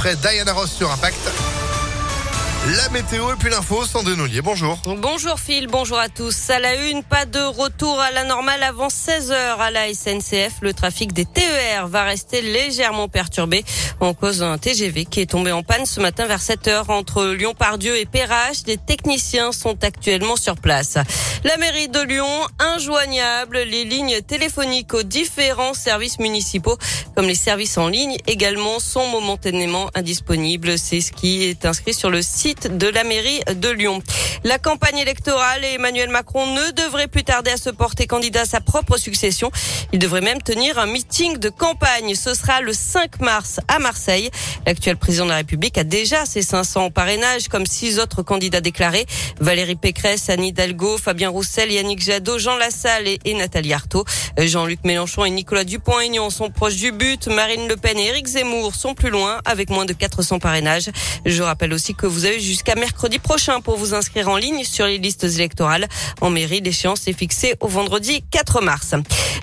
Après Diana Ross sur Impact. La météo et puis l'info, sans Denolier. Bonjour. Bonjour Phil, bonjour à tous. À la une, pas de retour à la normale avant 16 heures à la SNCF. Le trafic des TER va rester légèrement perturbé en cause d'un TGV qui est tombé en panne ce matin vers 7 heures entre Lyon-Pardieu et Perrache. Des techniciens sont actuellement sur place. La mairie de Lyon, injoignable. Les lignes téléphoniques aux différents services municipaux, comme les services en ligne également, sont momentanément indisponibles. C'est ce qui est inscrit sur le site de la mairie de Lyon. La campagne électorale et Emmanuel Macron ne devrait plus tarder à se porter candidat à sa propre succession. Il devrait même tenir un meeting de campagne. Ce sera le 5 mars à Marseille. L'actuel président de la République a déjà ses 500 parrainages comme six autres candidats déclarés. Valérie Pécresse, Anne Hidalgo, Fabien Roussel, Yannick Jadot, Jean Lassalle et, Nathalie Arthaud. Jean-Luc Mélenchon et Nicolas Dupont-Aignan sont proches du but. Marine Le Pen et Éric Zemmour sont plus loin avec moins de 400 parrainages. Je rappelle aussi que vous avez jusqu'à mercredi prochain pour vous inscrire en ligne sur les listes électorales. En mairie, l'échéance est fixée au vendredi 4 mars.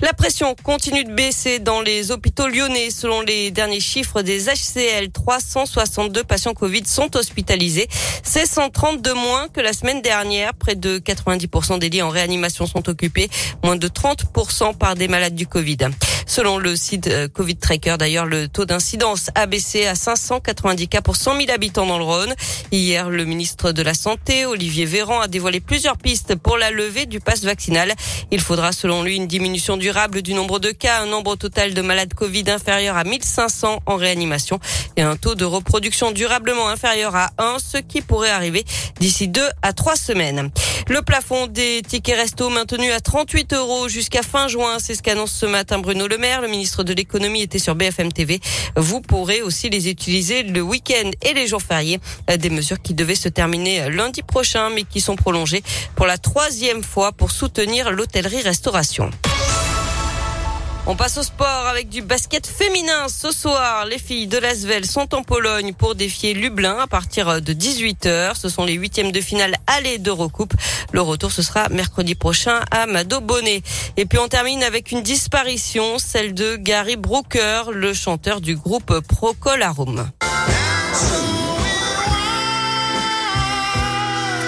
La pression continue de baisser dans les hôpitaux lyonnais. Selon les derniers chiffres des HCL, 362 patients Covid sont hospitalisés. C'est 130 de moins que la semaine dernière. Près de 90% des lits en réanimation sont occupés. Moins de 30% par des malades du Covid. Selon le site euh, Covid Tracker, d'ailleurs, le taux d'incidence a baissé à 590 cas pour 100 000 habitants dans le Rhône. Hier, le ministre de la Santé, Olivier Véran, a dévoilé plusieurs pistes pour la levée du pass vaccinal. Il faudra, selon lui, une diminution durable du nombre de cas, un nombre total de malades Covid inférieur à 1500 en réanimation et un taux de reproduction durablement inférieur à 1, ce qui pourrait arriver d'ici 2 à 3 semaines. Le plafond des tickets resto maintenu à 38 euros jusqu'à fin juin, c'est ce qu'annonce ce matin Bruno Le Maire. Le ministre de l'économie était sur BFM TV. Vous pourrez aussi les utiliser le week-end et les jours fériés. Des mesures qui devaient se terminer lundi prochain, mais qui sont prolongées pour la troisième fois pour soutenir l'hôtellerie-restauration. On passe au sport avec du basket féminin. Ce soir, les filles de Lasvel sont en Pologne pour défier Lublin à partir de 18h. Ce sont les huitièmes de finale aller de recoupe. Le retour, ce sera mercredi prochain à Mado Bonnet. Et puis on termine avec une disparition, celle de Gary Brooker, le chanteur du groupe Procolarum.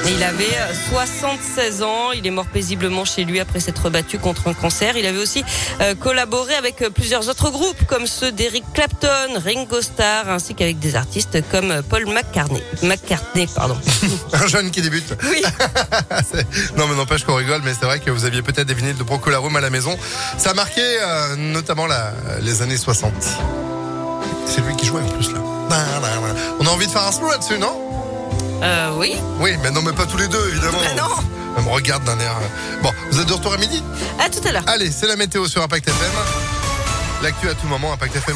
Il avait 76 ans. Il est mort paisiblement chez lui après s'être battu contre un cancer. Il avait aussi euh, collaboré avec euh, plusieurs autres groupes comme ceux d'Eric Clapton, Ringo Starr, ainsi qu'avec des artistes comme euh, Paul McCartney. McCartney, pardon. un jeune qui débute. Oui. non, mais n'empêche qu'on rigole, mais c'est vrai que vous aviez peut-être des vinyles de Procolarum à la maison. Ça a marqué notamment la, les années 60. C'est lui qui jouait en plus là. On a envie de faire un slow là-dessus, non? Euh, oui. Oui, mais non, mais pas tous les deux, évidemment. Ah non. Elle me regarde d'un air. Euh. Bon, vous êtes de retour à midi? À tout à l'heure. Allez, c'est la météo sur Impact FM. L'actu à tout moment, Impact FM.